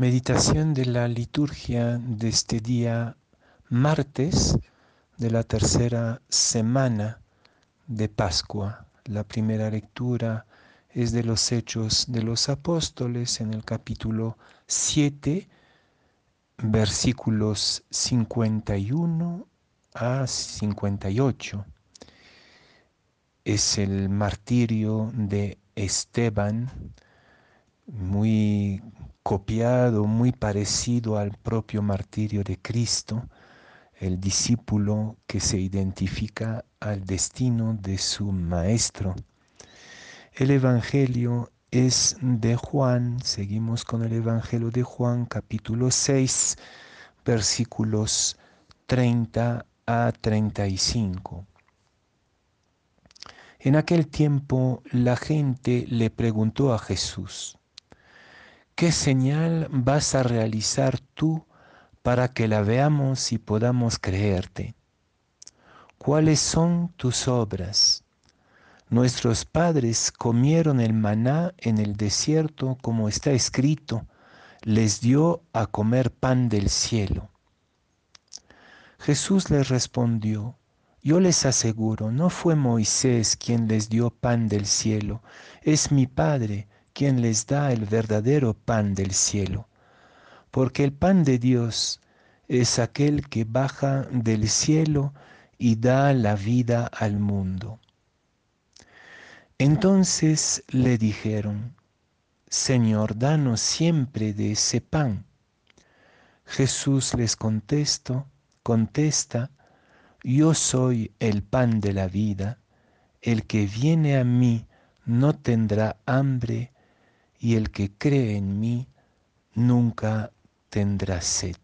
Meditación de la liturgia de este día martes de la tercera semana de Pascua. La primera lectura es de los Hechos de los Apóstoles en el capítulo 7, versículos 51 a 58. Es el martirio de Esteban, muy copiado, muy parecido al propio martirio de Cristo, el discípulo que se identifica al destino de su maestro. El Evangelio es de Juan, seguimos con el Evangelio de Juan capítulo 6, versículos 30 a 35. En aquel tiempo la gente le preguntó a Jesús, ¿qué señal vas a realizar tú para que la veamos y podamos creerte? ¿Cuáles son tus obras? Nuestros padres comieron el maná en el desierto como está escrito, les dio a comer pan del cielo. Jesús les respondió, yo les aseguro, no fue Moisés quien les dio pan del cielo, es mi Padre quien les da el verdadero pan del cielo. Porque el pan de Dios es aquel que baja del cielo y da la vida al mundo. Entonces le dijeron, Señor, danos siempre de ese pan. Jesús les contestó, contesta, yo soy el pan de la vida, el que viene a mí no tendrá hambre, y el que cree en mí nunca tendrá sed.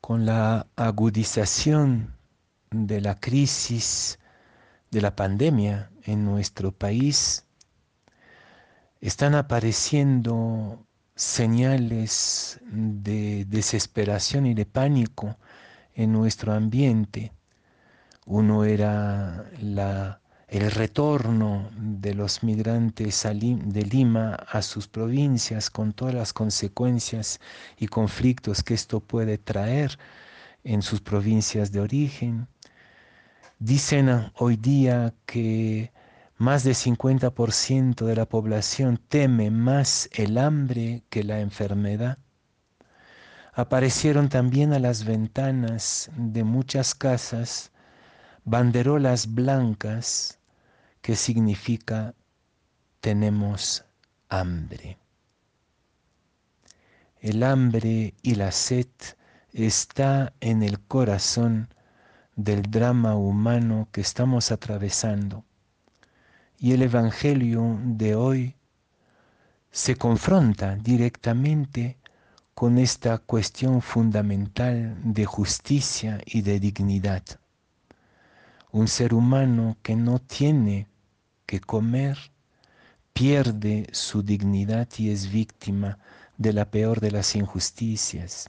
Con la agudización de la crisis de la pandemia en nuestro país, están apareciendo señales de desesperación y de pánico en nuestro ambiente. Uno era el retorno de los migrantes de Lima a sus provincias con todas las consecuencias y conflictos que esto puede traer en sus provincias de origen. Dicen hoy día que más del 50% de la población teme más el hambre que la enfermedad. Aparecieron también a las ventanas de muchas casas banderolas blancas que significa tenemos hambre. El hambre y la sed está en el corazón del drama humano que estamos atravesando y el Evangelio de hoy se confronta directamente con esta cuestión fundamental de justicia y de dignidad. Un ser humano que no tiene que comer pierde su dignidad y es víctima de la peor de las injusticias.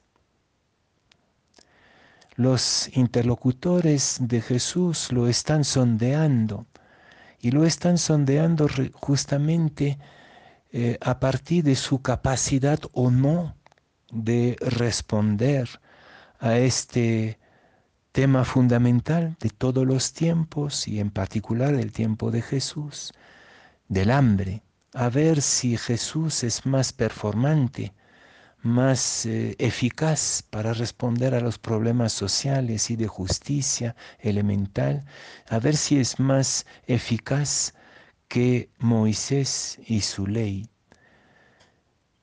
Los interlocutores de Jesús lo están sondeando y lo están sondeando justamente eh, a partir de su capacidad o no de responder a este tema fundamental de todos los tiempos y en particular el tiempo de Jesús, del hambre, a ver si Jesús es más performante, más eh, eficaz para responder a los problemas sociales y de justicia elemental, a ver si es más eficaz que Moisés y su ley.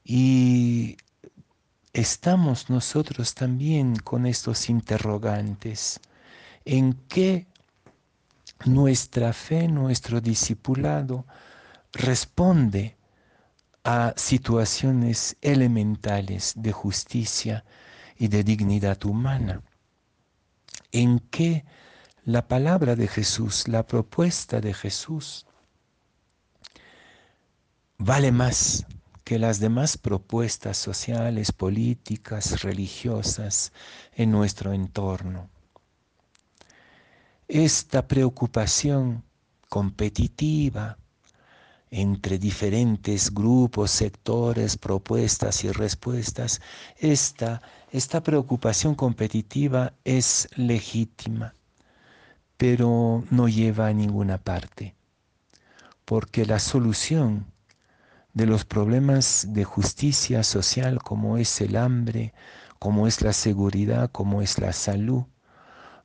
Y estamos nosotros también con estos interrogantes. ¿En qué nuestra fe, nuestro discipulado responde a situaciones elementales de justicia y de dignidad humana. En que la palabra de Jesús, la propuesta de Jesús, vale más que las demás propuestas sociales, políticas, religiosas en nuestro entorno. Esta preocupación competitiva, entre diferentes grupos, sectores, propuestas y respuestas, esta, esta preocupación competitiva es legítima, pero no lleva a ninguna parte, porque la solución de los problemas de justicia social como es el hambre, como es la seguridad, como es la salud,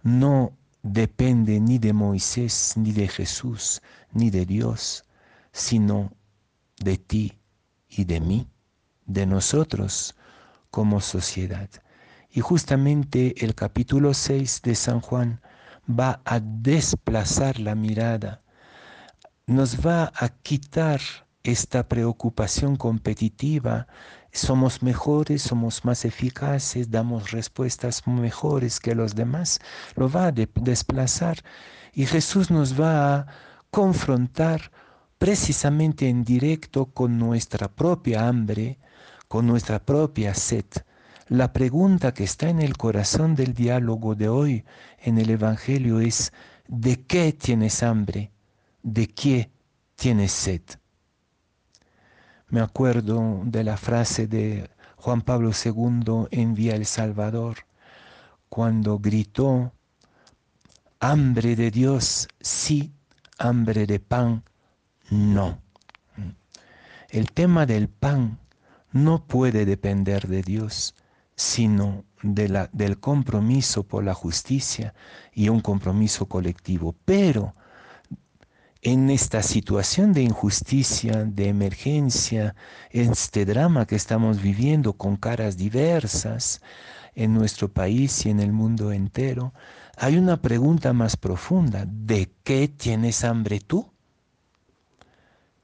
no depende ni de Moisés, ni de Jesús, ni de Dios, sino de ti y de mí, de nosotros como sociedad. Y justamente el capítulo 6 de San Juan va a desplazar la mirada, nos va a quitar esta preocupación competitiva, somos mejores, somos más eficaces, damos respuestas mejores que los demás, lo va a desplazar y Jesús nos va a confrontar precisamente en directo con nuestra propia hambre, con nuestra propia sed. La pregunta que está en el corazón del diálogo de hoy en el Evangelio es, ¿de qué tienes hambre? ¿De qué tienes sed? Me acuerdo de la frase de Juan Pablo II en Vía El Salvador, cuando gritó, hambre de Dios, sí, hambre de pan, no. El tema del pan no puede depender de Dios, sino de la, del compromiso por la justicia y un compromiso colectivo. Pero en esta situación de injusticia, de emergencia, este drama que estamos viviendo con caras diversas en nuestro país y en el mundo entero, hay una pregunta más profunda. ¿De qué tienes hambre tú?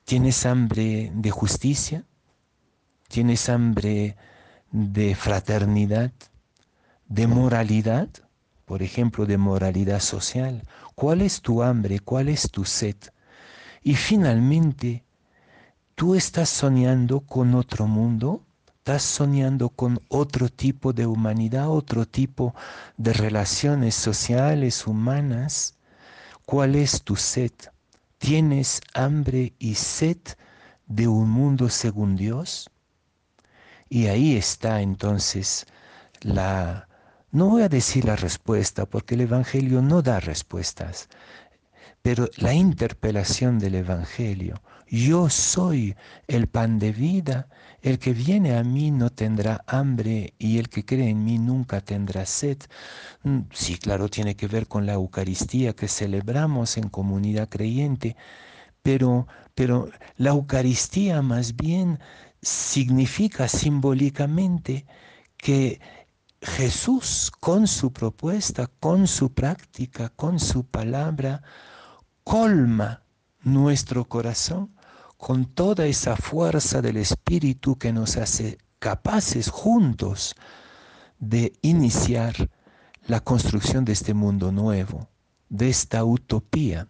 ¿Tienes hambre de justicia? ¿Tienes hambre de fraternidad? ¿De moralidad? Por ejemplo, de moralidad social. ¿Cuál es tu hambre? ¿Cuál es tu sed? Y finalmente, ¿tú estás soñando con otro mundo? ¿Estás soñando con otro tipo de humanidad, otro tipo de relaciones sociales, humanas? ¿Cuál es tu sed? ¿Tienes hambre y sed de un mundo según Dios? Y ahí está entonces la, no voy a decir la respuesta porque el Evangelio no da respuestas, pero la interpelación del Evangelio, yo soy el pan de vida, el que viene a mí no tendrá hambre y el que cree en mí nunca tendrá sed. Mm, sí, claro, tiene que ver con la Eucaristía que celebramos en comunidad creyente, pero, pero la Eucaristía más bien significa simbólicamente que Jesús con su propuesta, con su práctica, con su palabra, colma nuestro corazón con toda esa fuerza del Espíritu que nos hace capaces juntos de iniciar la construcción de este mundo nuevo, de esta utopía.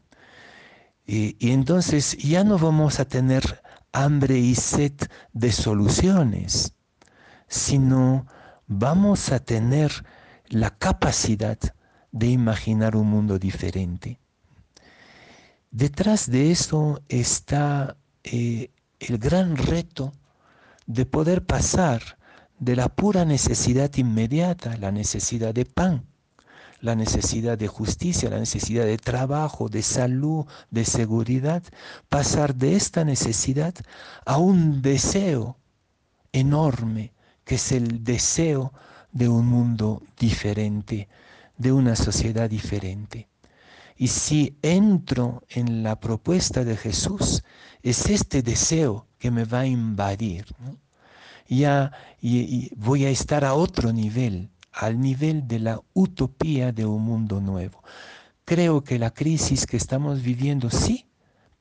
Y, entonces ya no vamos a tener hambre y sed de soluciones, sino vamos a tener la capacidad de imaginar un mundo diferente. Detrás de eso está eh, el gran reto de poder pasar de la pura necesidad inmediata, la necesidad de pan, la necesidad de justicia, la necesidad de trabajo, de salud, de seguridad, pasar de esta necesidad a un deseo enorme, que es el deseo de un mundo diferente, de una sociedad diferente. Y si entro en la propuesta de Jesús, es este deseo que me va a invadir. Ya voy a estar a otro nivel, al nivel de la utopía de un mundo nuevo. Creo que la crisis que estamos viviendo sí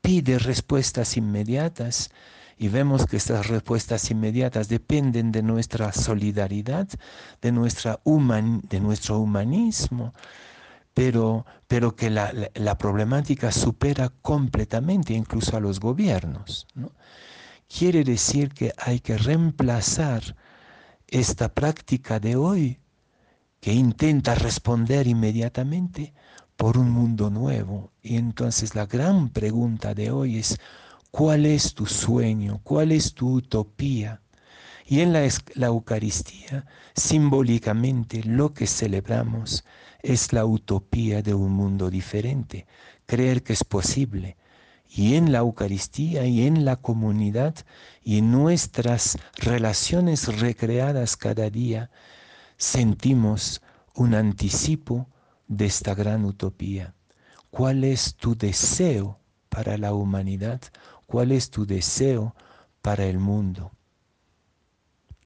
pide respuestas inmediatas y vemos que estas respuestas inmediatas dependen de nuestra solidaridad, de, nuestra de nuestro humanismo, pero, pero que la, la, problemática supera completamente incluso a los gobiernos. ¿no? Quiere decir que hay que reemplazar esta práctica de hoy que intenta responder inmediatamente por un mundo nuevo. Y entonces la gran pregunta de hoy es, ¿Cuál es tu sueño? ¿Cuál es tu utopía? Y en la, Eucaristía, simbólicamente, lo que celebramos es la utopía de un mundo diferente, creer que es posible. Y en la Eucaristía y en la comunidad y en nuestras relaciones recreadas cada día, sentimos un anticipo de esta gran utopía. ¿Cuál es tu deseo para la humanidad? ¿Cuál es tu deseo para el mundo?